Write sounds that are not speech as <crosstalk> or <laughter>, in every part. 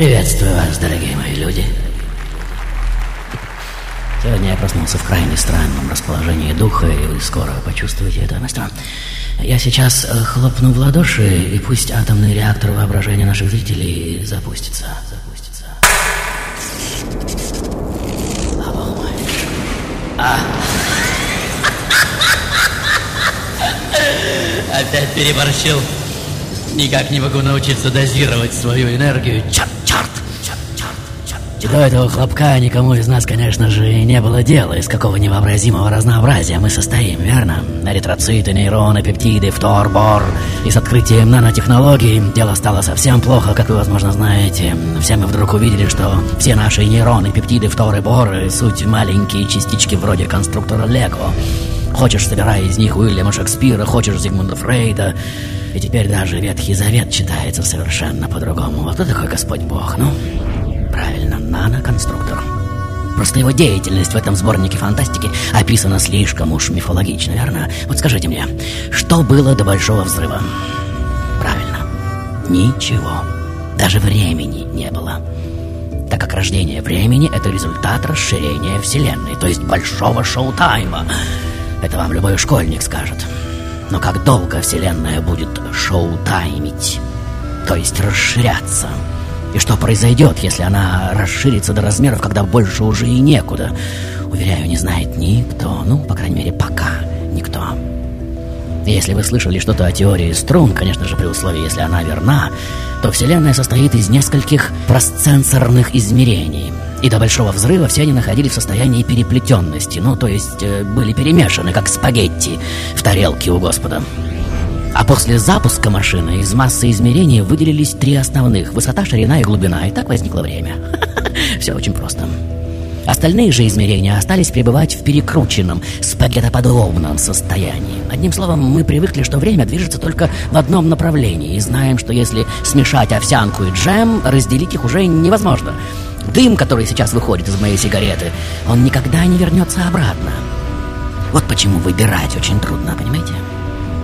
Приветствую вас, дорогие мои люди. Сегодня я проснулся в крайне странном расположении духа, и вы скоро почувствуете это настроение. Я сейчас э, хлопну в ладоши, и пусть атомный реактор воображения наших зрителей запустится. Запустится. А. Опять переборщил. Никак не могу научиться дозировать свою энергию. Черт, черт, черт, черт, черт. До этого хлопка никому из нас, конечно же, и не было дела, из какого невообразимого разнообразия мы состоим, верно? Эритроциты, нейроны, пептиды, фтор, бор. И с открытием нанотехнологий дело стало совсем плохо, как вы, возможно, знаете. Все мы вдруг увидели, что все наши нейроны, пептиды, фторы, боры — суть маленькие частички вроде конструктора Лего. Хочешь, собирай из них Уильяма Шекспира, хочешь Зигмунда Фрейда. И теперь даже Ветхий Завет читается совершенно по-другому. Вот кто такой Господь Бог? Ну, правильно, наноконструктор. Просто его деятельность в этом сборнике фантастики описана слишком уж мифологично, верно? Вот скажите мне, что было до Большого Взрыва? Правильно, ничего. Даже времени не было. Так как рождение времени — это результат расширения Вселенной, то есть большого шоу-тайма. Это вам любой школьник скажет. Но как долго Вселенная будет шоу-таймить, то есть расширяться? И что произойдет, если она расширится до размеров, когда больше уже и некуда? Уверяю, не знает никто. Ну, по крайней мере, пока никто. Если вы слышали что-то о теории струн, конечно же, при условии, если она верна, то Вселенная состоит из нескольких просценсорных измерений. И до Большого Взрыва все они находились в состоянии переплетенности, ну, то есть э, были перемешаны, как спагетти в тарелке у Господа. А после запуска машины из массы измерений выделились три основных – высота, ширина и глубина, и так возникло время. <laughs> Все очень просто. Остальные же измерения остались пребывать в перекрученном, спагеттоподобном состоянии. Одним словом, мы привыкли, что время движется только в одном направлении, и знаем, что если смешать овсянку и джем, разделить их уже невозможно. Дым, который сейчас выходит из моей сигареты, он никогда не вернется обратно. Вот почему выбирать очень трудно, понимаете?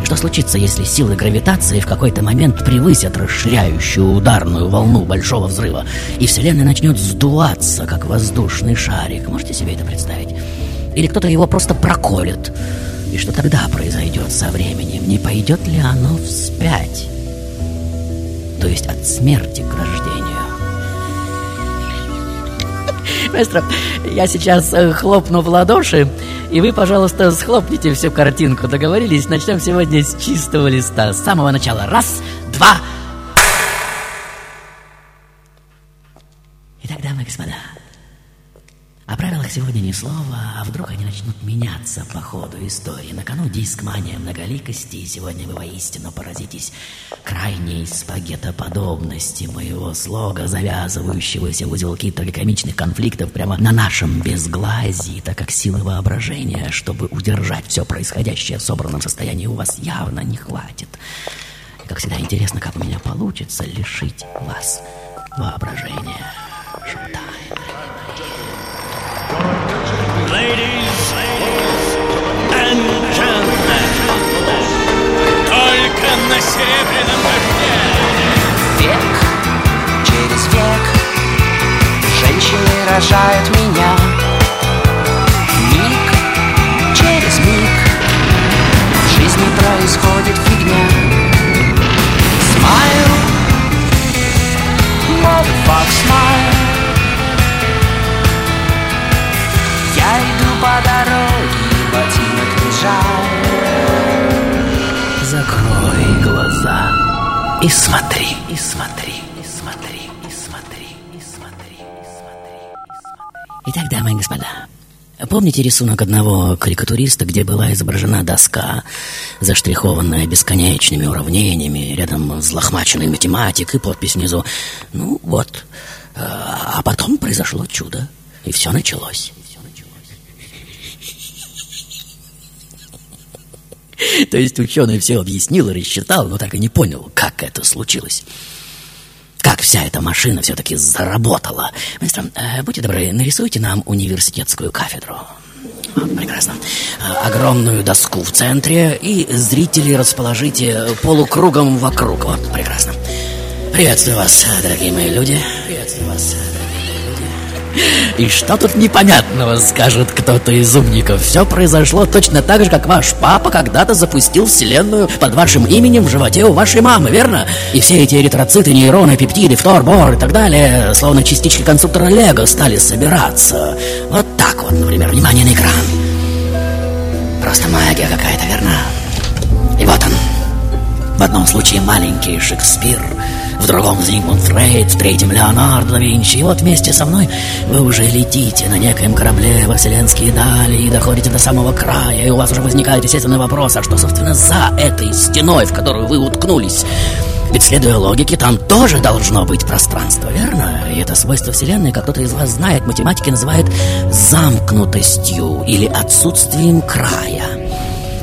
Что случится, если силы гравитации в какой-то момент превысят расширяющую ударную волну большого взрыва, и Вселенная начнет сдуваться, как воздушный шарик? Можете себе это представить? Или кто-то его просто проколет? И что тогда произойдет со временем? Не пойдет ли оно вспять? То есть от смерти к рождению? <laughs> Маэстро, я сейчас э, хлопну в ладоши, и вы, пожалуйста, схлопните всю картинку. Договорились? Начнем сегодня с чистого листа. С самого начала. Раз, два. Итак, дамы и господа, о правилах сегодня ни слова, а вдруг они начнут меняться по ходу истории. На кону диск мания многоликости, и сегодня вы воистину поразитесь крайней спагеттоподобности моего слога, завязывающегося в узелки трагикомичных конфликтов прямо на нашем безглазии, так как силы воображения, чтобы удержать все происходящее в собранном состоянии, у вас явно не хватит. И, как всегда, интересно, как у меня получится лишить вас воображения. Шоу-тайм. Ladies and gentlemen, только на Северном Век через век женщины рожают меня. Миг через миг в жизни происходит фигня. Smile, motherfucker, smile. Я иду по дороге, ботинок не жаль Закрой глаза и смотри, и смотри, и смотри, и смотри, и смотри, и смотри. Итак, дамы и господа, помните рисунок одного карикатуриста, где была изображена доска, заштрихованная бесконечными уравнениями, рядом взлохмаченный математик и подпись внизу? Ну вот, а потом произошло чудо, и все началось. <laughs> То есть ученый все объяснил и рассчитал, но так и не понял, как это случилось. Как вся эта машина все-таки заработала. Маэстро, э, будьте добры, нарисуйте нам университетскую кафедру. Прекрасно. Огромную доску в центре и зрителей расположите полукругом вокруг. Вот, прекрасно. Приветствую вас, дорогие мои люди. Приветствую вас. И что тут непонятного, скажет кто-то из умников. Все произошло точно так же, как ваш папа когда-то запустил вселенную под вашим именем в животе у вашей мамы, верно? И все эти эритроциты, нейроны, пептиды, фтор, бор и так далее, словно частички конструктора Лего стали собираться. Вот так вот, например, внимание на экран. Просто магия какая-то, верно? И вот он. В одном случае маленький Шекспир, в другом Зигмунд Фрейд, в третьем Леонардо да Винчи. И вот вместе со мной вы уже летите на некоем корабле во вселенские дали и доходите до самого края, и у вас уже возникает естественный вопрос, а что, собственно, за этой стеной, в которую вы уткнулись? Ведь, следуя логике, там тоже должно быть пространство, верно? И это свойство Вселенной, как кто-то из вас знает, математики называют замкнутостью или отсутствием края.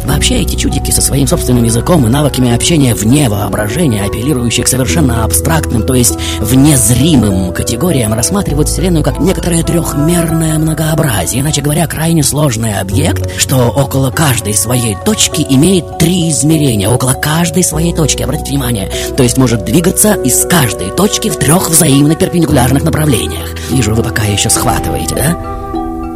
Вообще эти чудики со своим собственным языком и навыками общения вне воображения, апеллирующие к совершенно абстрактным, то есть внезримым категориям, рассматривают Вселенную как некоторое трехмерное многообразие, иначе говоря, крайне сложный объект, что около каждой своей точки имеет три измерения, около каждой своей точки, обратите внимание, то есть может двигаться из каждой точки в трех взаимно перпендикулярных направлениях. Вижу, вы пока еще схватываете, да?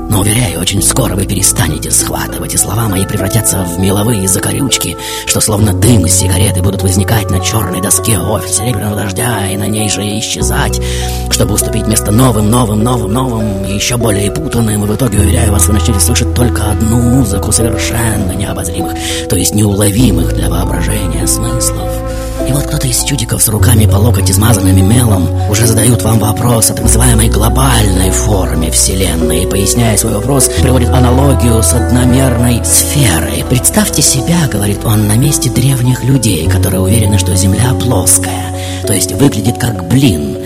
Но, уверяю, очень скоро вы перестанете схватывать, и слова мои превратятся в меловые закорючки, что словно дым из сигареты будут возникать на черной доске офиса серебряного дождя и на ней же исчезать, чтобы уступить место новым, новым, новым, новым, еще более путанным, и в итоге, уверяю вас, вы начнете слышать только одну музыку совершенно необозримых, то есть неуловимых для воображения смыслов. И вот кто-то из чудиков с руками по локоть измазанными мелом уже задают вам вопрос о так называемой глобальной форме Вселенной. И поясняя свой вопрос, приводит аналогию с одномерной сферой. Представьте себя, говорит он, на месте древних людей, которые уверены, что Земля плоская, то есть выглядит как блин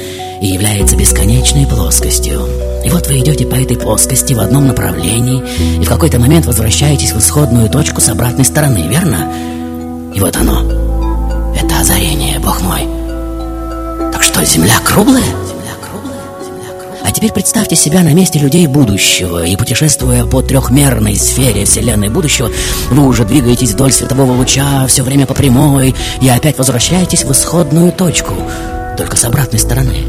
и является бесконечной плоскостью. И вот вы идете по этой плоскости в одном направлении и в какой-то момент возвращаетесь в исходную точку с обратной стороны, верно? И вот оно, это озарение, бог мой. Так что, земля круглая? А теперь представьте себя на месте людей будущего И путешествуя по трехмерной сфере вселенной будущего Вы уже двигаетесь вдоль светового луча Все время по прямой И опять возвращаетесь в исходную точку Только с обратной стороны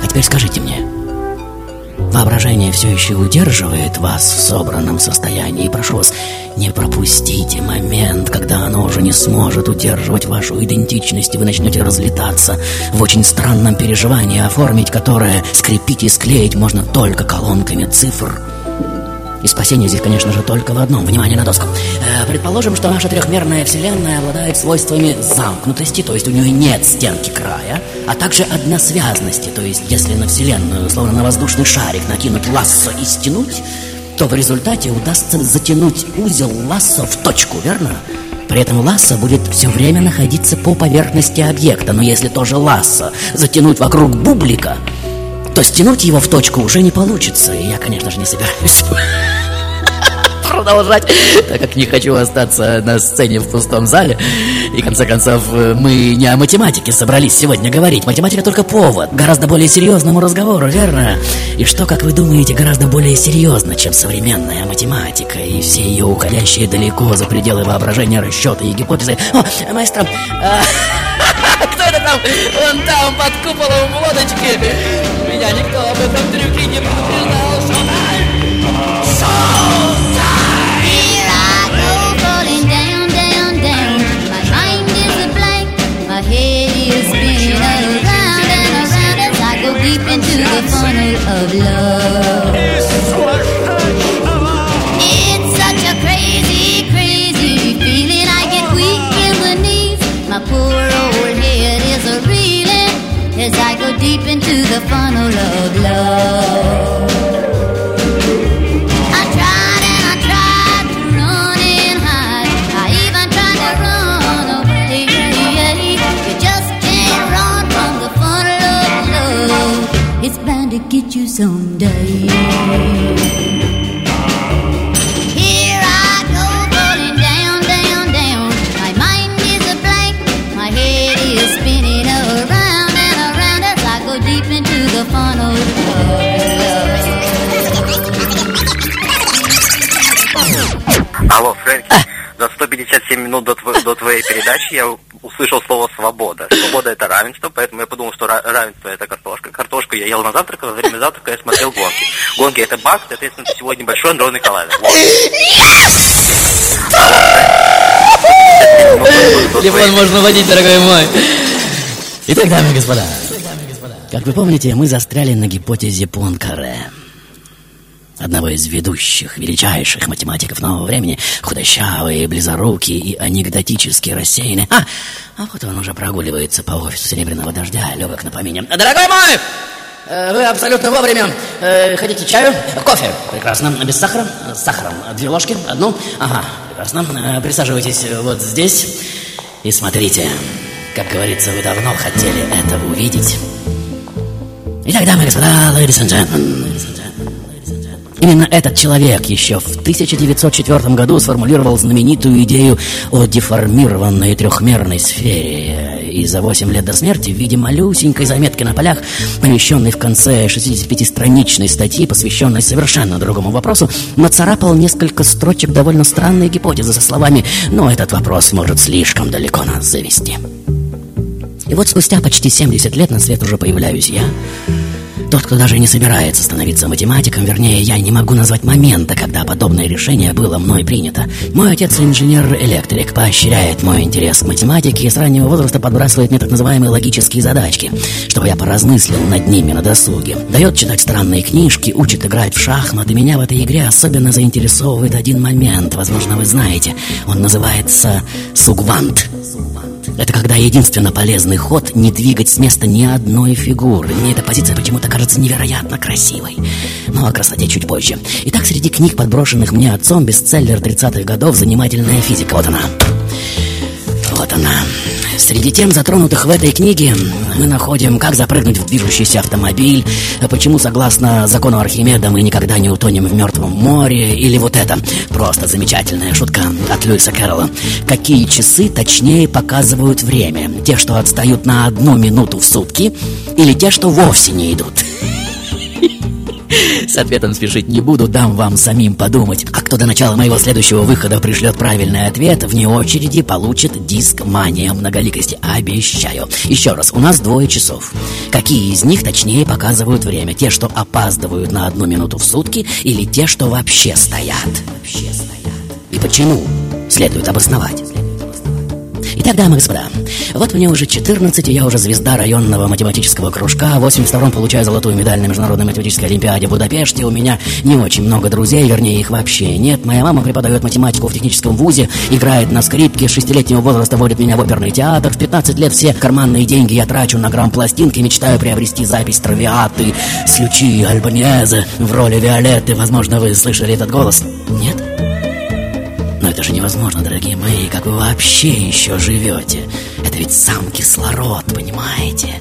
А теперь скажите мне Воображение все еще удерживает вас в собранном состоянии. Прошу вас, не пропустите момент, когда оно уже не сможет удерживать вашу идентичность, и вы начнете разлетаться в очень странном переживании, оформить которое скрепить и склеить можно только колонками цифр. И спасение здесь, конечно же, только в одном. Внимание на доску. Э, предположим, что наша трехмерная вселенная обладает свойствами замкнутости, то есть у нее нет стенки края, а также односвязности, то есть если на вселенную, словно на воздушный шарик, накинуть лассо и стянуть, то в результате удастся затянуть узел лассо в точку, верно? При этом лассо будет все время находиться по поверхности объекта, но если тоже лассо затянуть вокруг бублика, то стянуть его в точку уже не получится. И я, конечно же, не собираюсь <laughs> продолжать, так как не хочу остаться на сцене в пустом зале. И, в конце концов, мы не о математике собрались сегодня говорить. Математика только повод, гораздо более серьезному разговору, верно? И что, как вы думаете, гораздо более серьезно, чем современная математика и все ее уходящие далеко за пределы воображения расчеты и гипотезы? О, маэстро, а, <laughs> кто это там? Вон там, под куполом в лодочке. Меня никто об этом трюке не предупреждал. Here I go, falling down, down, down. My mind is a blank, my head is spinning around. the funnel of love. из сумасшедшего. It's such a crazy, crazy feeling. I get weak in the knees. My poor as I go deep into the funnel of love. I tried and I tried to run and hide. I even tried to run away. You just can't run from the funnel of love. It's bound to get you someday. Алло, Фрэнки, за 157 минут до, тво- до твоей передачи я услышал слово «свобода». Свобода – это равенство, поэтому я подумал, что ра- равенство – это картошка. Картошку я ел на завтрак, а во время завтрака я смотрел гонки. Гонки – это баг, соответственно, сегодня большой андронный коллайдер. Вот. Телефон можно водить, дорогой мой. Итак, дамы и господа, как вы помните, мы застряли на гипотезе Пуанкаре. Одного из ведущих, величайших математиков нового времени, худощавый, близорукий и анекдотически рассеянный. А, а вот он уже прогуливается по офису Серебряного Дождя, легок на помине. Дорогой мой! э, Вы абсолютно вовремя. Э, Хотите чаю? Кофе. Прекрасно. Без сахара? С сахаром. Две ложки? Одну? Ага, прекрасно. Э, Присаживайтесь вот здесь и смотрите. Как говорится, вы давно хотели это увидеть. Итак, дамы и господа, ladies and gentlemen, Именно этот человек еще в 1904 году сформулировал знаменитую идею о деформированной трехмерной сфере. И за 8 лет до смерти в виде малюсенькой заметки на полях, помещенной в конце 65-страничной статьи, посвященной совершенно другому вопросу, нацарапал несколько строчек довольно странной гипотезы со словами «Но этот вопрос может слишком далеко нас завести». И вот спустя почти 70 лет на свет уже появляюсь я. Тот, кто даже не собирается становиться математиком, вернее, я не могу назвать момента, когда подобное решение было мной принято. Мой отец инженер-электрик, поощряет мой интерес к математике и с раннего возраста подбрасывает мне так называемые логические задачки, чтобы я поразмыслил над ними на досуге. Дает читать странные книжки, учит играть в шахматы. Меня в этой игре особенно заинтересовывает один момент, возможно, вы знаете. Он называется «Сугвант». Это когда единственно полезный ход не двигать с места ни одной фигуры. Мне эта позиция почему-то кажется невероятно красивой. Но о красоте чуть позже. Итак, среди книг, подброшенных мне отцом, бестселлер 30-х годов «Занимательная физика». Вот она. Вот она. Среди тем, затронутых в этой книге, мы находим, как запрыгнуть в движущийся автомобиль, почему, согласно закону Архимеда, мы никогда не утонем в мертвом море, или вот это, просто замечательная шутка от Льюиса Кэрролла. Какие часы точнее показывают время? Те, что отстают на одну минуту в сутки, или те, что вовсе не идут? С ответом спешить не буду, дам вам самим подумать. А кто до начала моего следующего выхода пришлет правильный ответ, вне очереди получит диск «Мания многоликости». Обещаю. Еще раз, у нас двое часов. Какие из них точнее показывают время? Те, что опаздывают на одну минуту в сутки, или те, что вообще стоят? Вообще стоят. И почему? Следует обосновать. Итак, дамы и господа, вот мне уже 14, и я уже звезда районного математического кружка. В 82-м получаю золотую медаль на Международной математической олимпиаде в Будапеште. У меня не очень много друзей, вернее, их вообще нет. Моя мама преподает математику в техническом вузе, играет на скрипке, с шестилетнего возраста водит меня в оперный театр. В 15 лет все карманные деньги я трачу на грамм-пластинки, мечтаю приобрести запись Травиаты с Лючи Альбанезе в роли Виолетты. Возможно, вы слышали этот голос? Нет? Это же невозможно, дорогие мои, как вы вообще еще живете? Это ведь сам кислород, понимаете?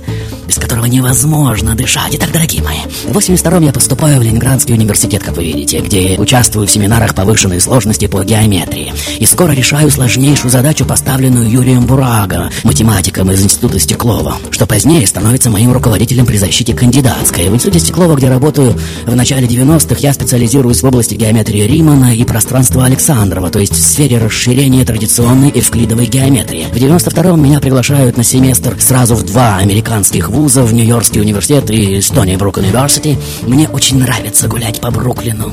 Без которого невозможно дышать. Итак, дорогие мои, в 82-м я поступаю в Ленинградский университет, как вы видите, где участвую в семинарах повышенной сложности по геометрии. И скоро решаю сложнейшую задачу, поставленную Юрием Бураго, математиком из Института Стеклова, что позднее становится моим руководителем при защите кандидатской. В Институте Стеклова, где работаю в начале 90-х, я специализируюсь в области геометрии Римана и пространства Александрова, то есть в сфере расширения традиционной эвклидовой геометрии. В 92-м меня приглашают на семестр сразу в два американских вуза, в Нью-Йоркский университет и Стони Брук Университи. Мне очень нравится гулять по Бруклину.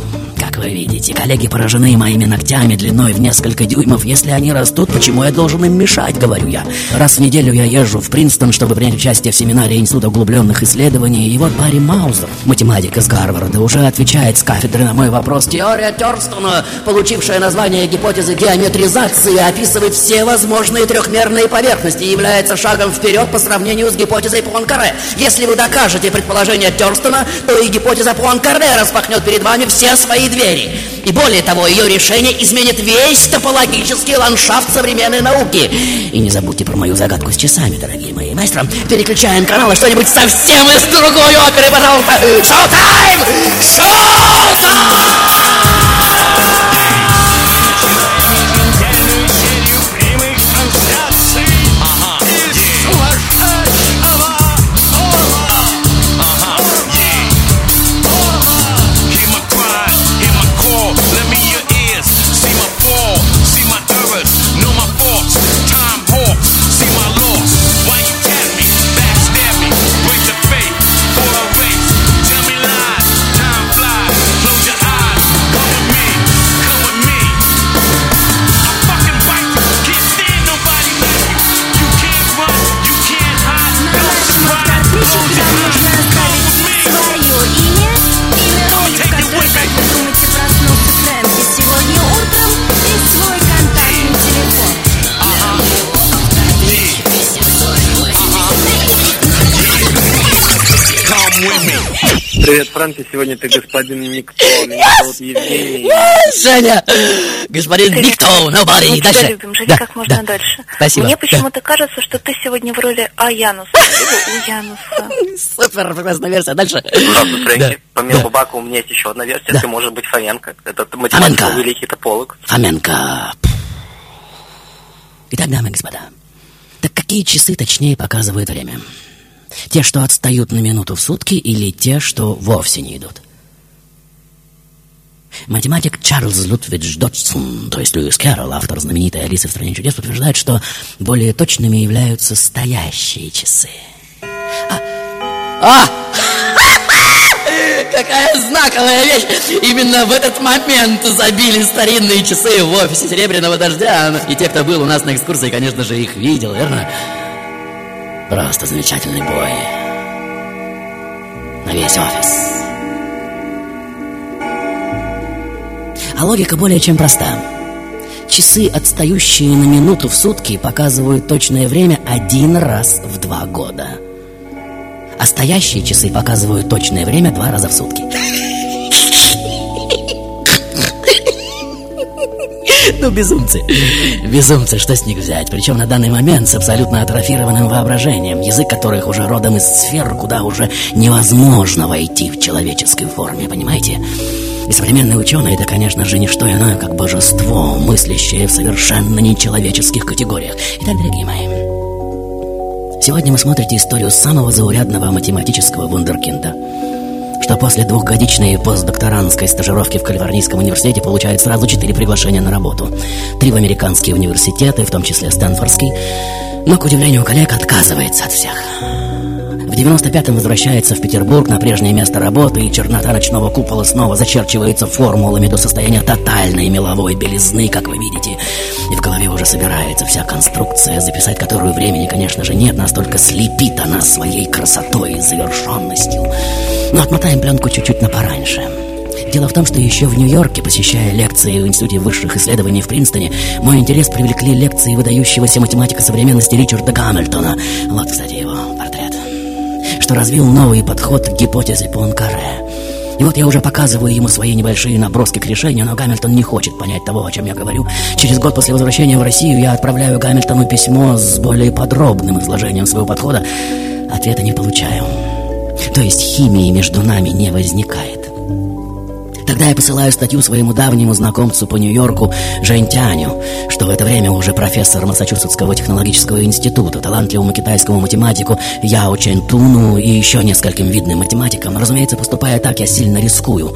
Как вы видите. Коллеги поражены моими ногтями длиной в несколько дюймов. Если они растут, почему я должен им мешать, говорю я. Раз в неделю я езжу в Принстон, чтобы принять участие в семинаре Института углубленных исследований. И вот Барри Маузер, математик из Гарварда, уже отвечает с кафедры на мой вопрос. Теория Терстона, получившая название гипотезы геометризации, описывает все возможные трехмерные поверхности и является шагом вперед по сравнению с гипотезой Пуанкаре. Если вы докажете предположение Терстона, то и гипотеза Пуанкаре распахнет перед вами все свои двери. И более того, ее решение изменит весь топологический ландшафт современной науки. И не забудьте про мою загадку с часами, дорогие мои маэстро. Переключаем каналы, что-нибудь совсем из другой оперы, пожалуйста. Шоу-тайм! Еженедельную Привет, Франки, сегодня ты господин Никто. <laughs> Меня зовут Евгений. Женя! Господин Никто, nobody. Мы тебя Дальше. любим, живи Да, как можно да. дальше. Спасибо. Мне Да. почему-то кажется, что ты сегодня в роли Аянуса. <laughs> У Януса. Супер, прекрасная версия. Дальше. Здравствуй, Фрэнки. Да. Помимо Да. Бака у меня есть еще одна версия. Да. Ты можешь быть Фоменко. Это математик Фоменко. великий тополог. Фоменко. Итак, дамы и господа, так какие часы точнее показывают время? Те, что отстают на минуту в сутки, или те, что вовсе не идут? Математик Чарльз Лутвидж Доджсон, то есть Льюис Кэрролл, автор знаменитой «Алисы в стране чудес», утверждает, что более точными являются стоящие часы. А! А! <laughs> Какая знаковая вещь! Именно в этот момент забили старинные часы в офисе Серебряного Дождя. И те, кто был у нас на экскурсии, конечно же, их видел, верно? Просто замечательный бой. На весь офис. А логика более чем проста. Часы, отстающие на минуту в сутки, показывают точное время один раз в два года. А стоящие часы показывают точное время два раза в сутки. <laughs> Ну, безумцы. Безумцы, что с них взять? Причем на данный момент с абсолютно атрофированным воображением, язык которых уже родом из сфер, куда уже невозможно войти в человеческой форме, понимаете? И современные ученые это, конечно же, не что иное, как божество, мыслящее в совершенно нечеловеческих категориях. Итак, дорогие мои, сегодня мы смотрите историю самого заурядного математического вундеркинда что после двухгодичной постдокторантской стажировки в Калифорнийском университете получает сразу четыре приглашения на работу. Три в американские университеты, в том числе Стэнфордский, но, к удивлению коллег, отказывается от всех. В 95-м возвращается в Петербург на прежнее место работы, и чернота ночного купола снова зачерчивается формулами до состояния тотальной меловой белизны, как вы видите. И в голове уже собирается вся конструкция, записать которую времени, конечно же, нет, настолько слепит она своей красотой и завершенностью. Но отмотаем пленку чуть-чуть на пораньше. Дело в том, что еще в Нью-Йорке, посещая лекции в Институте высших исследований в Принстоне, мой интерес привлекли лекции выдающегося математика современности Ричарда Гамильтона. Вот, кстати, его. Что развил новый подход к гипотезе Пуанкаре. И вот я уже показываю ему свои небольшие наброски к решению, но Гамильтон не хочет понять того, о чем я говорю. Через год после возвращения в Россию я отправляю Гамильтону письмо с более подробным изложением своего подхода. Ответа не получаю. То есть химии между нами не возникает. Тогда я посылаю статью своему давнему знакомцу по Нью-Йорку Жень Тяню, что в это время уже профессор Массачусетского технологического института, талантливому китайскому математику Яо Чен Туну и еще нескольким видным математикам. Разумеется, поступая так, я сильно рискую,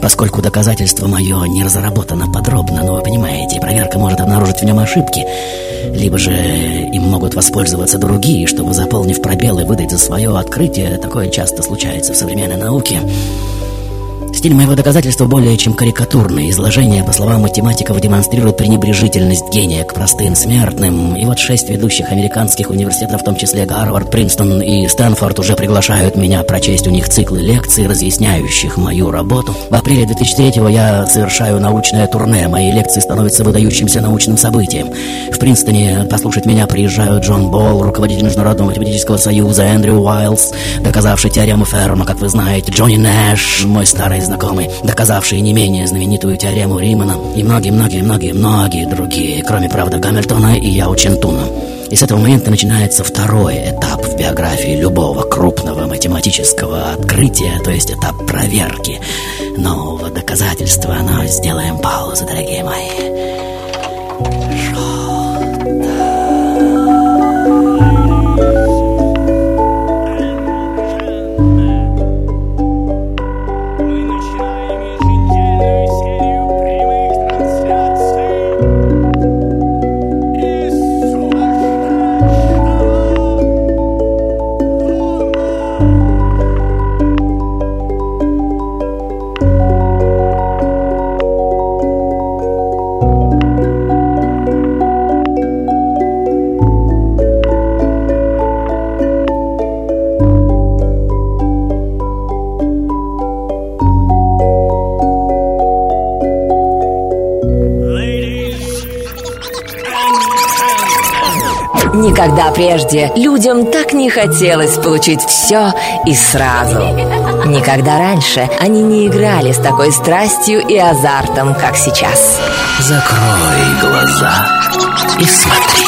поскольку доказательство мое не разработано подробно, но вы понимаете, проверка может обнаружить в нем ошибки. Либо же им могут воспользоваться другие, чтобы, заполнив пробелы, выдать за свое открытие. Такое часто случается в современной науке. Стиль моего доказательства более чем карикатурный. Изложение, по словам математиков, демонстрирует пренебрежительность гения к простым смертным. И вот шесть ведущих американских университетов, в том числе Гарвард, Принстон и Стэнфорд, уже приглашают меня прочесть у них циклы лекций, разъясняющих мою работу. В апреле 2003-го я совершаю научное турне. Мои лекции становятся выдающимся научным событием. В Принстоне послушать меня приезжают Джон Болл, руководитель Международного математического союза, Эндрю Уайлдс, доказавший теорему Ферма, как вы знаете, Джонни Нэш, мой старый знакомый, доказавший не менее знаменитую теорему Римана, и многие-многие-многие-многие другие, кроме, правда, Гамильтона и Яо Чентуна. И с этого момента начинается второй этап в биографии любого крупного математического открытия, то есть этап проверки нового доказательства. Но сделаем паузу, дорогие мои. Никогда прежде людям так не хотелось получить все и сразу. Никогда раньше они не играли с такой страстью и азартом, как сейчас. Закрой глаза и смотри.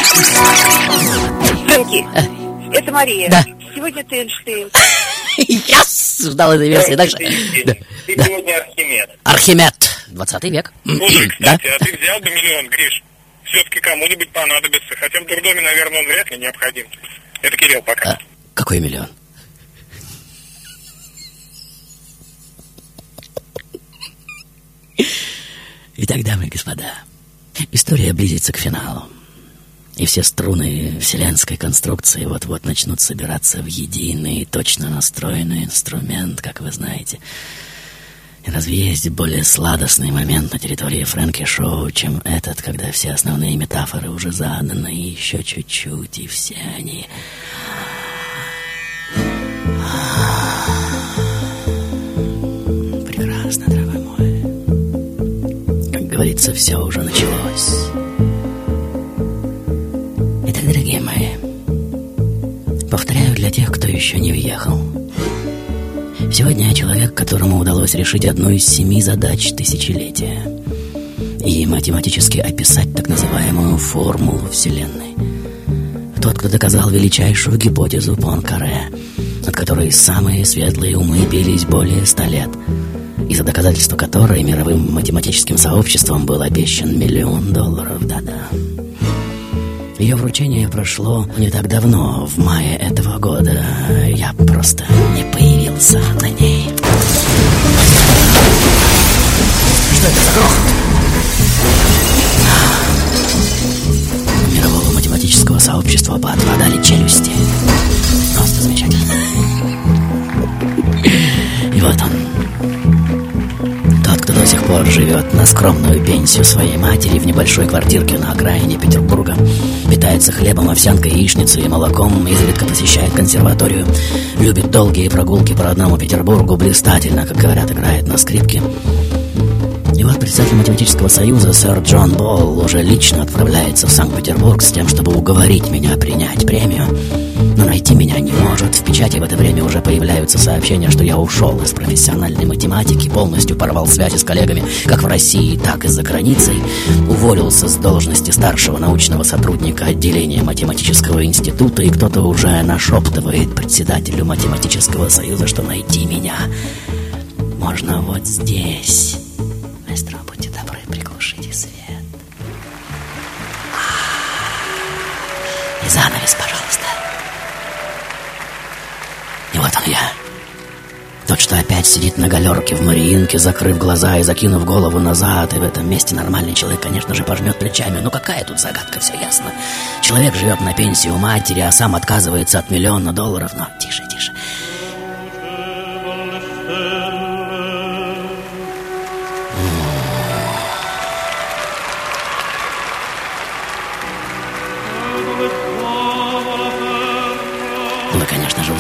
Фрэнки, <laughs> это Мария. Да. Сегодня ты Эйнштейн. <laughs> Я ждал этой версии. Дальше. Да. Ты Да. сегодня Архимед. Архимед. 20 век. Слушай, Да? кстати, а ты взял бы миллион, Гриш? Все-таки кому-нибудь понадобится. Хотя в дурдоме, наверное, он вряд ли необходим. Это Кирилл пока. А, Какой миллион? Итак, дамы и господа, история близится к финалу. И все струны вселенской конструкции вот-вот начнут собираться в единый, точно настроенный инструмент, как вы знаете. Разве есть более сладостный момент на территории Фрэнки Шоу, чем этот, когда все основные метафоры уже заданы, и еще чуть-чуть, и все они... Прекрасно, дорогой мой. Как говорится, все уже началось. Итак, дорогие мои, повторяю для тех, кто еще не въехал. Сегодня я человек, которому удалось решить одну из семи задач тысячелетия и математически описать так называемую формулу Вселенной. Тот, кто доказал величайшую гипотезу Пуанкаре, над которой самые светлые умы бились более ста лет, и за доказательство которой мировым математическим сообществом был обещан миллион долларов, да-да. Ее вручение прошло не так давно, в мае этого года. Я просто не появился на ней. Что это за грохот? Мирового математического сообщества поотпадали челюсти. Просто замечательно. И вот он. До сих пор живет на скромную пенсию своей матери в небольшой квартирке на окраине Петербурга, питается хлебом, овсянкой, яичницей и молоком, изредка посещает консерваторию, любит долгие прогулки по родному Петербургу, блистательно, как говорят, играет на скрипке. И вот председатель математического союза, сэр Джон Болл, уже лично отправляется в Санкт-Петербург с тем, чтобы уговорить меня принять премию. Но найти меня не может. В печати в это время уже появляются сообщения, что я ушел из профессиональной математики, полностью порвал связи с коллегами как в России, так и за границей, уволился с должности старшего научного сотрудника отделения математического института, и кто-то уже нашептывает председателю математического союза, что найти меня можно вот здесь. Маэстро, будьте добры, приглушите свет. И занавес, пожалуйста. Я. Тот, что опять сидит на галерке в Мариинке, закрыв глаза и закинув голову назад. И в этом месте нормальный человек, конечно же, пожмет плечами. Ну какая тут загадка, все ясно. Человек живет на пенсии у матери, а сам отказывается от миллиона долларов. Но тише, тише.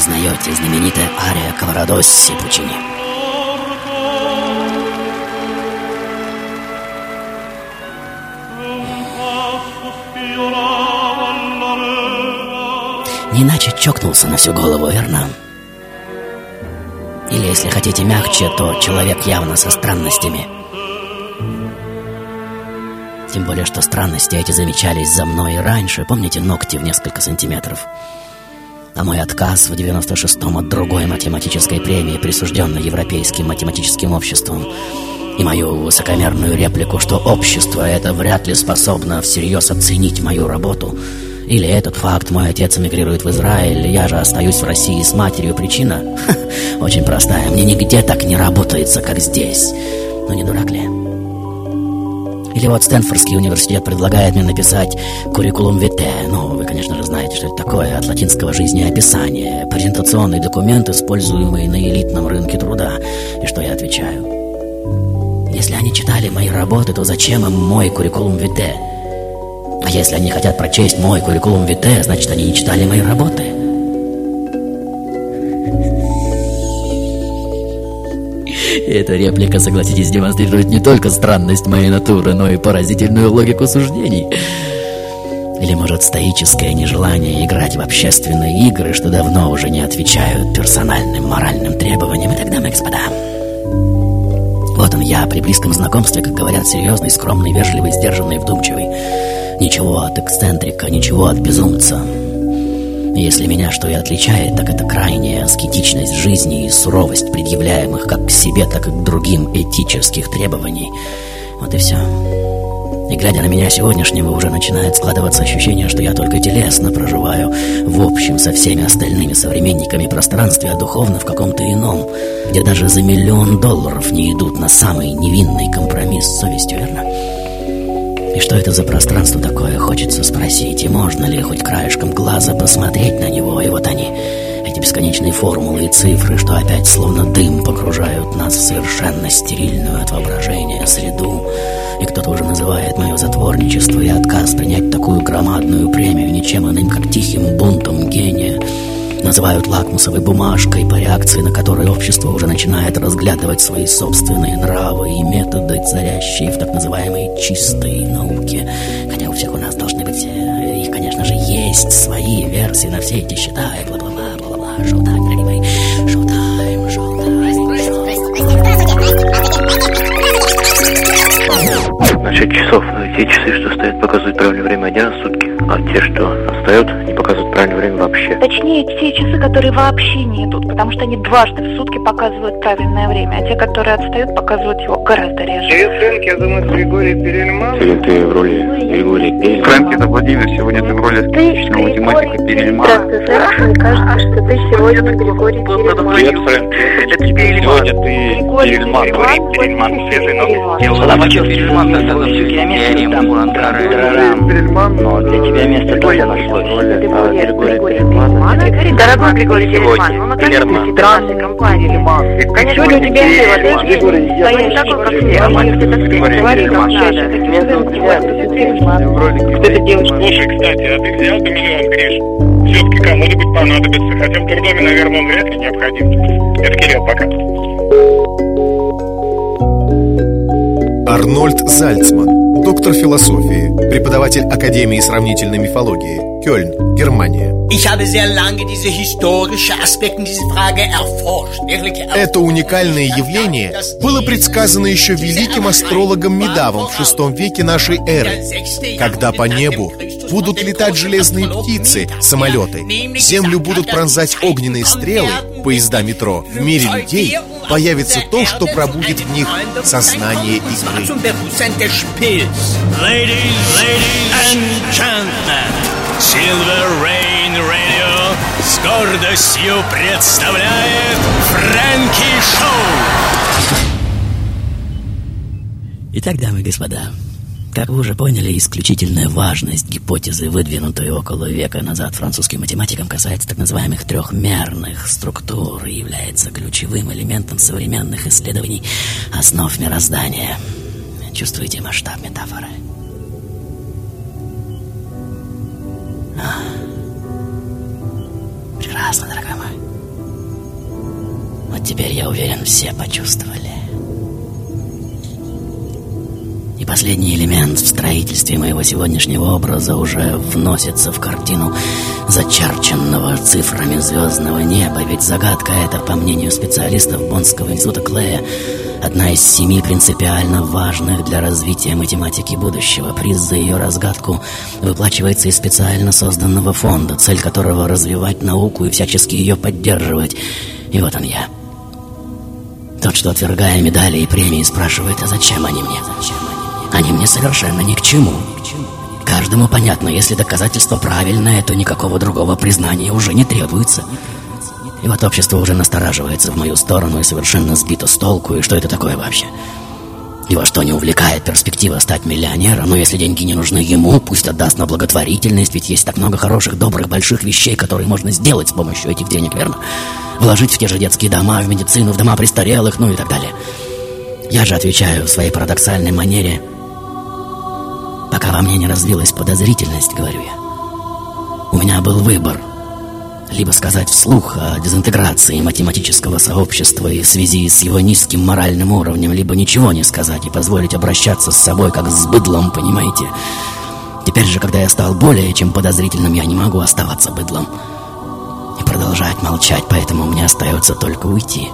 Узнаете знаменитая ария Каварадосси Пучини? Не иначе чокнулся на всю голову, верно? Или, если хотите мягче, то человек явно со странностями. Тем более, что странности эти замечались за мной и раньше. Помните ногти в несколько сантиметров? А мой отказ в 96-м от другой математической премии, присужденной Европейским математическим обществом, и мою высокомерную реплику, что общество это вряд ли способно всерьез оценить мою работу, или этот факт, мой отец эмигрирует в Израиль, я же остаюсь в России с матерью, причина ха, <laughs> очень простая, мне нигде так не работается, как здесь. Ну не дурак ли? Или вот Стэнфордский университет предлагает мне написать куррикулум вите. Ну, вы, конечно же, знаете, что это такое, от латинского жизнеописание. Презентационный документ, используемый на элитном рынке труда. И что я отвечаю? Если они читали мои работы, то зачем им мой куррикулум вите? А если они хотят прочесть мой куррикулум вите, значит, они не читали мои работы. Эта реплика, согласитесь, демонстрирует не только странность моей натуры, но и поразительную логику суждений. Или, может, стоическое нежелание играть в общественные игры, что давно уже не отвечают персональным моральным требованиям. И тогда, мои господа, вот он я, при близком знакомстве, как говорят, серьезный, скромный, вежливый, сдержанный, вдумчивый. Ничего от эксцентрика, ничего от безумца. Если меня что и отличает, так это крайняя аскетичность жизни и суровость предъявляемых как к себе, так и к другим этических требований. Вот и все. И глядя на меня сегодняшнего, уже начинает складываться ощущение, что я только телесно проживаю в общем со всеми остальными современниками пространстве, а духовно в каком-то ином, где даже за миллион долларов не идут на самый невинный компромисс с совестью, верно? И что это за пространство такое, хочется спросить, и можно ли хоть краешком глаза посмотреть на него, и вот они, эти бесконечные формулы и цифры, что опять словно дым погружают нас в совершенно стерильную от воображения среду, и кто-то уже называет мое затворничество и отказ принять такую громадную премию ничем иным, как тихим бунтом гения, называют лакмусовой бумажкой, по реакции на которой общество уже начинает разглядывать свои собственные нравы и методы, царящие в так называемой чистой науке. Хотя у всех у нас должны быть, э, их, конечно же, есть свои версии на все эти счета. И бла-бла-бла, бла-бла-бла, шоу-тайм, дорогие мои, шоу-тайм, Насчет часов. Те часы, что стоят, показывают правильное время один раз в сутки, а те, что отстают, не показывают правильное время вообще. Точнее, те часы, которые вообще не идут, потому что они дважды в сутки показывают правильное время, а те, которые отстают, показывают его гораздо реже. Привет, Фрэнк, я думаю, это Григорий Перельман. Сегодня ты в роли Григория Перельмана. Фрэнк, это Владимир, сегодня ты в роли аскетичного математика Перельмана. Здравствуй, Фрэнк, мне кажется, что ты сегодня Григорий Перельман. Привет, Фрэнк, это Перельман. Сегодня ты Перельман. Григорий Перельман, свежий новый. Ломачев Перельман достаточно все-таки место там, Перельман, но для тебя место тоже нашлось. Григорий Перельман. Дорогой Григорий Перельман, ну наконец-то ты нашей компании. Конечно, у тебя есть Григорий стоящий такой, как все, а мы сказать, говорим, как надо. Кто эта девочка? Слушай, кстати, а ты взял бы миллион, Гриш? Все-таки кому-нибудь понадобится, хотя в трудоме, наверное, он вряд ли необходим. Это Кирилл, пока. Арнольд Зальцман, доктор философии, преподаватель Академии сравнительной мифологии, Кёльн, Германия. Это уникальное явление было предсказано еще великим астрологом Медавом в VI веке нашей эры, когда по небу будут летать железные птицы, самолеты, землю будут пронзать огненные стрелы, поезда метро. В мире людей появится то, что пробудит в них сознание игры. Ladies, ladies and gentlemen, Silver Rain Radio с гордостью представляет Фрэнки Шоу. Итак, дамы и господа, как вы уже поняли, исключительная важность гипотезы, выдвинутой около века назад французским математикам, касается так называемых трехмерных структур и является ключевым элементом современных исследований основ мироздания. Чувствуете масштаб метафоры? А. Прекрасно, дорогой мой. Вот теперь, я уверен, все почувствовали. И последний элемент в строительстве моего сегодняшнего образа уже вносится в картину зачерченного цифрами звездного неба. Ведь загадка эта, по мнению специалистов Боннского института Клея, одна из семи принципиально важных для развития математики будущего. Приз за ее разгадку выплачивается из специально созданного фонда, цель которого развивать науку и всячески ее поддерживать. И вот он я. Тот, что, отвергая медали и премии, спрашивает, а зачем они мне? Они мне совершенно ни к чему. Каждому понятно, если доказательство правильное, то никакого другого признания уже не требуется. И вот общество уже настораживается в мою сторону и совершенно сбито с толку, и что это такое вообще? Его что, не увлекает перспектива стать миллионером? Но если деньги не нужны ему, пусть отдаст на благотворительность, ведь есть так много хороших, добрых, больших вещей, которые можно сделать с помощью этих денег, верно? Вложить в те же детские дома, в медицину, в дома престарелых, ну и так далее. Я же отвечаю в своей парадоксальной манере – Пока во мне не развилась подозрительность, говорю я. У меня был выбор. Либо сказать вслух о дезинтеграции математического сообщества и в связи с его низким моральным уровнем, либо ничего не сказать и позволить обращаться с собой как с быдлом, понимаете? Теперь же, когда я стал более чем подозрительным, я не могу оставаться быдлом и продолжать молчать, поэтому мне остается только уйти.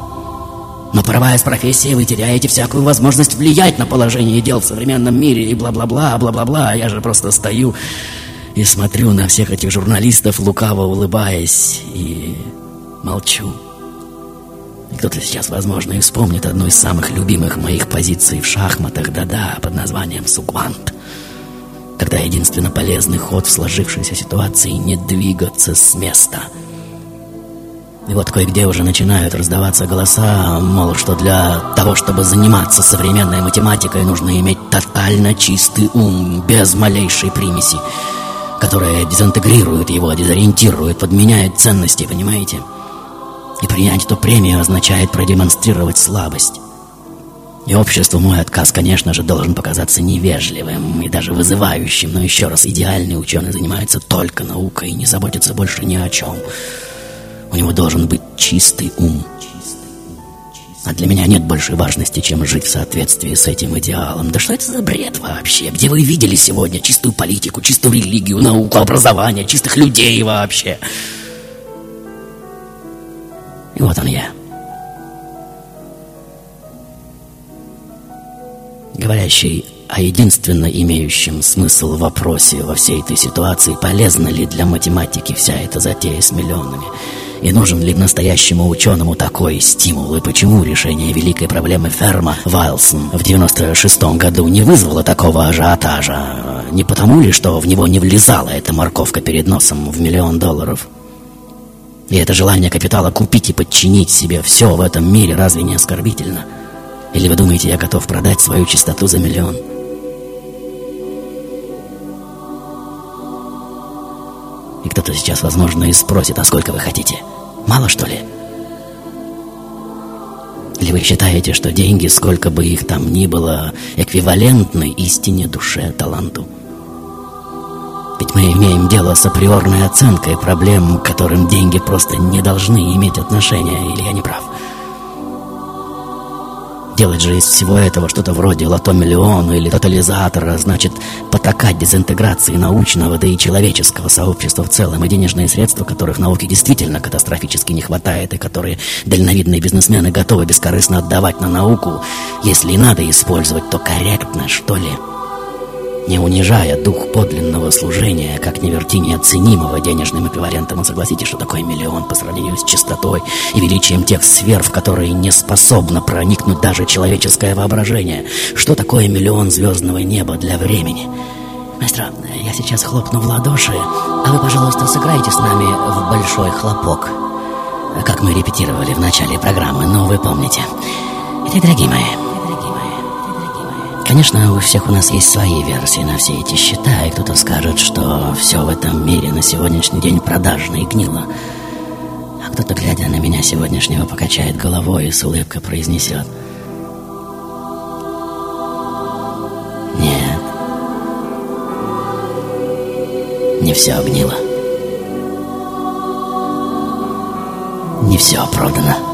Но порываясь профессии, вы теряете всякую возможность влиять на положение дел в современном мире и бла-бла-бла, бла-бла-бла. Я же просто стою и смотрю на всех этих журналистов, лукаво улыбаясь, и молчу. Кто-то сейчас, возможно, и вспомнит одну из самых любимых моих позиций в шахматах, да-да, под названием «Сугвант». Когда единственно полезный ход в сложившейся ситуации не двигаться с места – и вот кое-где уже начинают раздаваться голоса, мол, что для того, чтобы заниматься современной математикой, нужно иметь тотально чистый ум, без малейшей примеси, которая дезинтегрирует его, дезориентирует, подменяет ценности, понимаете? И принять эту премию означает продемонстрировать слабость. И обществу мой отказ, конечно же, должен показаться невежливым и даже вызывающим, но еще раз, идеальный ученый занимается только наукой и не заботится больше ни о чем. У него должен быть чистый ум. А для меня нет большей важности, чем жить в соответствии с этим идеалом. Да что это за бред вообще? Где вы видели сегодня чистую политику, чистую религию, науку, образование, чистых людей вообще? И вот он я. Говорящий о единственно имеющем смысл вопросе во всей этой ситуации, полезна ли для математики вся эта затея с миллионами – и нужен ли настоящему ученому такой стимул? И почему решение великой проблемы Ферма Вайлсон в 96 году не вызвало такого ажиотажа? Не потому ли, что в него не влезала эта морковка перед носом в миллион долларов? И это желание капитала купить и подчинить себе все в этом мире разве не оскорбительно? Или вы думаете, я готов продать свою чистоту за миллион? И кто-то сейчас, возможно, и спросит, а сколько вы хотите? Мало, что ли? Или вы считаете, что деньги, сколько бы их там ни было, эквивалентны истине, душе, таланту? Ведь мы имеем дело с априорной оценкой проблем, к которым деньги просто не должны иметь отношения, или я не прав? Делать же из всего этого что-то вроде лото-миллиона или тотализатора значит потакать дезинтеграции научного, да и человеческого сообщества в целом, и денежные средства, которых науке действительно катастрофически не хватает, и которые дальновидные бизнесмены готовы бескорыстно отдавать на науку, если и надо использовать, то корректно, что ли не унижая дух подлинного служения, как не верти неоценимого денежным эквивалентом. И согласитесь, что такое миллион по сравнению с чистотой и величием тех сфер, в которые не способно проникнуть даже человеческое воображение. Что такое миллион звездного неба для времени? Мастер, я сейчас хлопну в ладоши, а вы, пожалуйста, сыграйте с нами в большой хлопок. Как мы репетировали в начале программы, но вы помните. Итак, дорогие мои, Конечно, у всех у нас есть свои версии на все эти счета, и кто-то скажет, что все в этом мире на сегодняшний день продажно и гнило. А кто-то, глядя на меня сегодняшнего, покачает головой и с улыбкой произнесет. Нет. Не все гнило. Не все продано.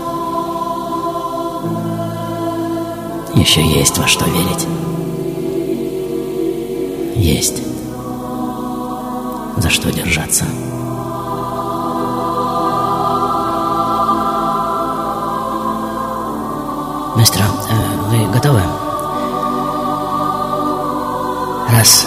еще есть во что верить. Есть за что держаться. Мистер, э, вы готовы? Раз,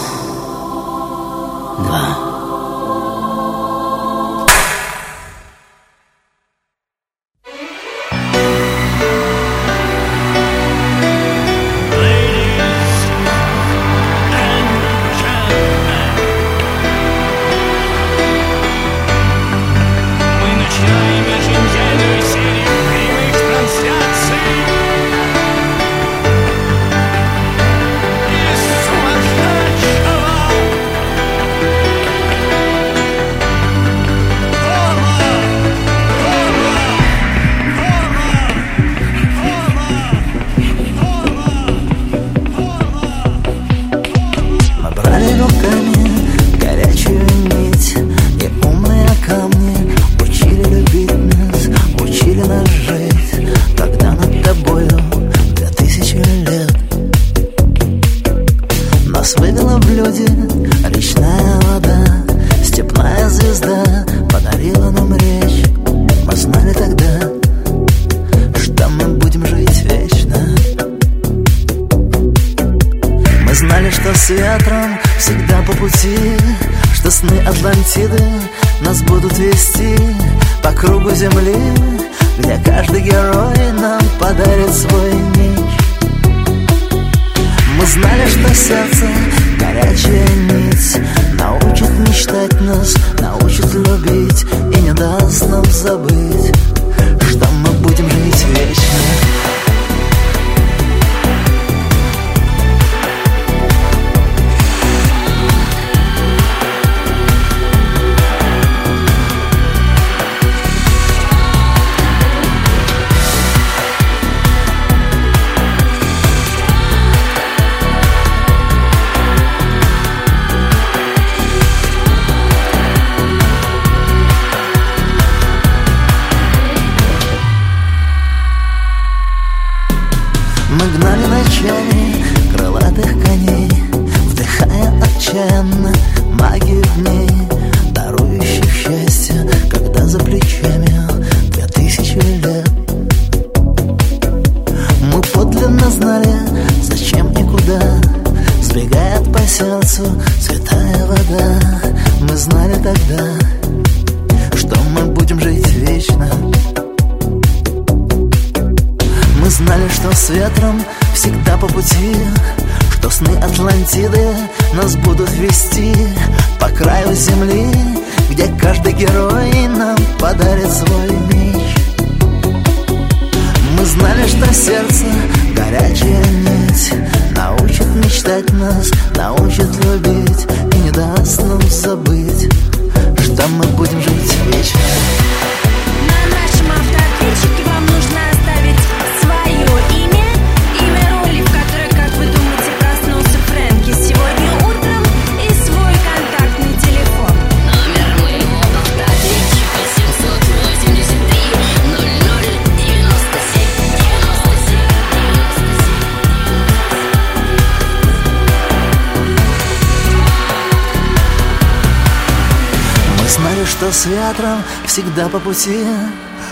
с ветром всегда по пути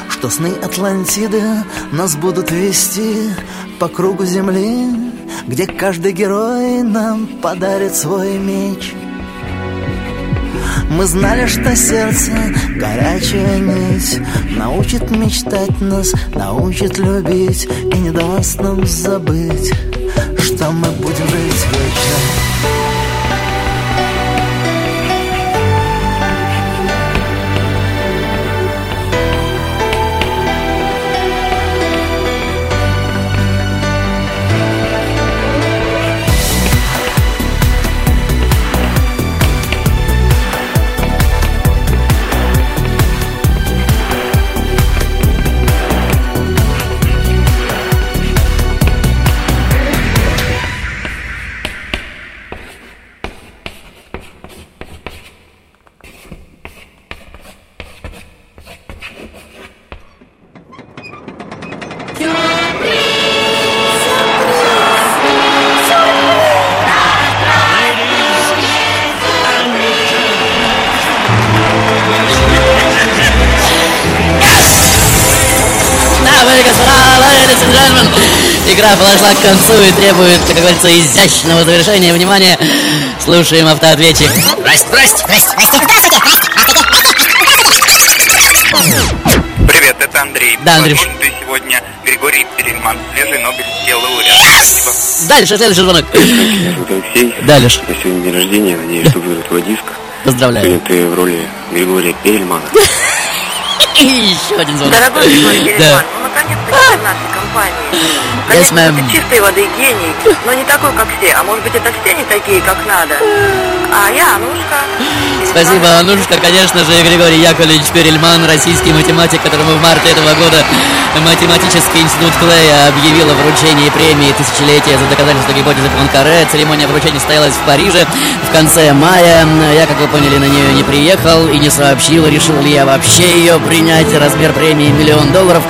Что сны Атлантиды нас будут вести По кругу земли Где каждый герой нам подарит свой меч. Мы знали, что сердце — горячая нить Научит мечтать нас, научит любить И не даст нам забыть, что мы будем жить вечно ladies and gentlemen. Игра подошла к концу и требует, как говорится, изящного завершения. Внимание, слушаем автоответчик. Здрасте, здрасте. Привет, это Андрей. Да, Андрюш. Возможно, ты сегодня Григорий Перельман, свежий Нобелевский лауреат. Спасибо. Дальше, следующий звонок. Алексей. Да, Леш. У тебя сегодня день рождения, надеюсь, что будет твой диск. Поздравляю. Сегодня ты в роли Григория Перельмана. И еще один звонок. Дорогой Григорий Да. Ну наконец-то член нашей компании. Конечно, ma'am. ты чистой воды гений, но не такой, как все. А может быть, это все не такие, как надо. А я Анушка. Спасибо, Анушка, конечно же, Григорий Яковлевич Перельман, российский математик, которому в марте этого года Математический институт Клея объявил о вручении премии тысячелетия за доказательство гипотезы Пуанкаре. Церемония вручения состоялась в Париже в конце мая. Я, как вы поняли, на нее не приехал и не сообщил, решил ли я вообще ее принять. Размер премии миллион долларов.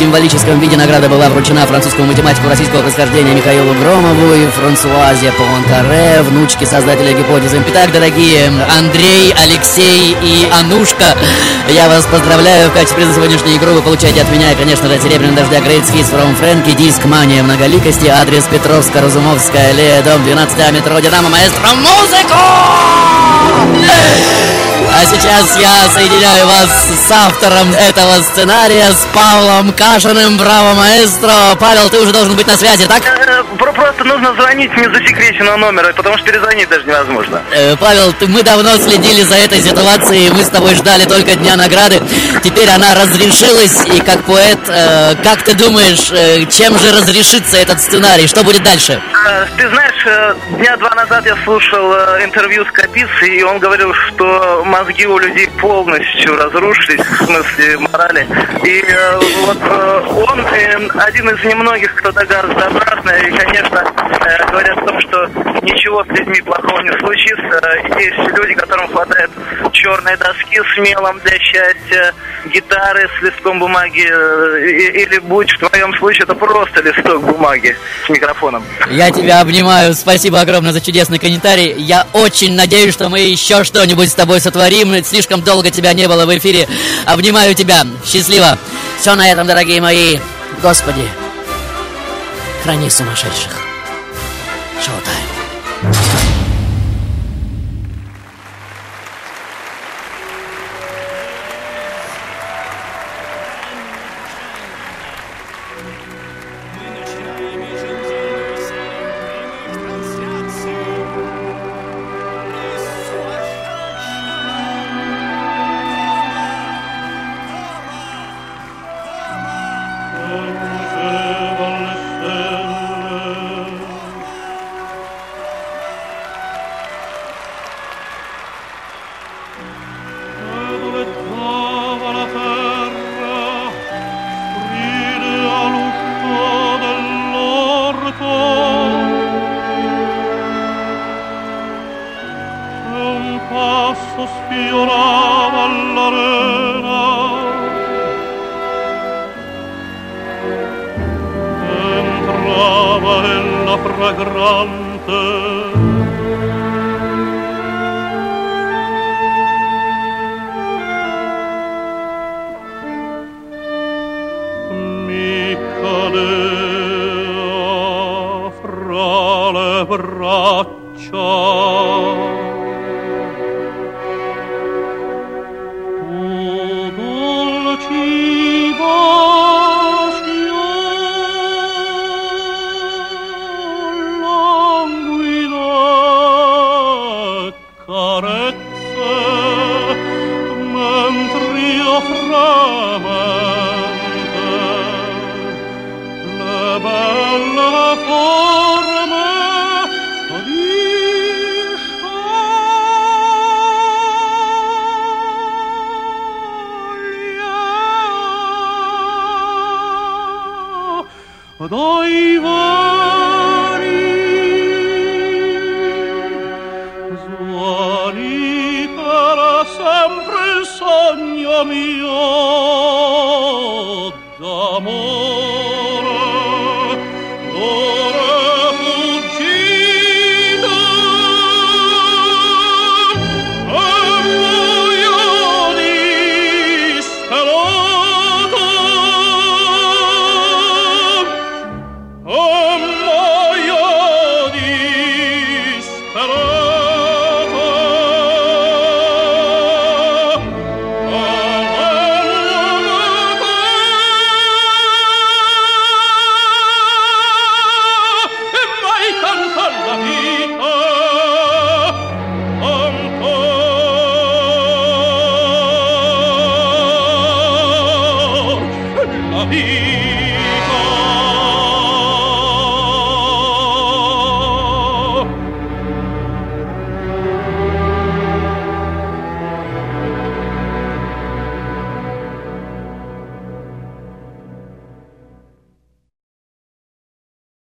В символическом виде награда была вручена французскому математику российского происхождения Михаилу Громову и Франсуазе Пуанкаре, внучке создателя гипотезы. Итак, дорогие Андрей, Алексей и Анушка, я вас поздравляю. В качестве приза сегодняшней игры вы получаете от меня, конечно же, серебряный дождя Great Hits from Фрэнки, диск Мания многоликости, адрес Петровская, Разумовская, аллея, дом 12, метро Динамо, маэстро, музыку! А сейчас я соединяю вас с автором этого сценария, с Павлом Кашиным. Браво, маэстро! Павел, ты уже должен быть на связи, так? Про- Просто нужно звонить не засекреченного номера, потому что перезвонить даже невозможно. Э, Павел, ты- мы давно следили за этой ситуацией, мы с тобой ждали только дня награды. Теперь она разрешилась, и как поэт, э, как ты думаешь, э, чем же разрешится этот сценарий? Что будет дальше? Э, Ты знаешь, э, дня два назад я слушал э, интервью с Капицей, и он говорил, что мозги у людей полностью разрушились, в смысле морали. И э, вот э, он э, один из немногих, кто догадывается обратно, и, конечно, э, говорят о том, что ничего с людьми плохого не случится. Есть люди, которым хватает черной доски с мелом для счастья, гитары с листком бумаги, э, или будь в твоем случае это просто листок бумаги с микрофоном. Я тебя обнимаю, спасибо огромное за чудесный комментарий. Я очень надеюсь, что мы еще что-нибудь с тобой сотворим. Слишком долго тебя не было в эфире. Обнимаю тебя. Счастливо. Все на этом, дорогие мои. Господи, храни сумасшедших. Шоу-тайм. Dai suoni per sempre sogno mio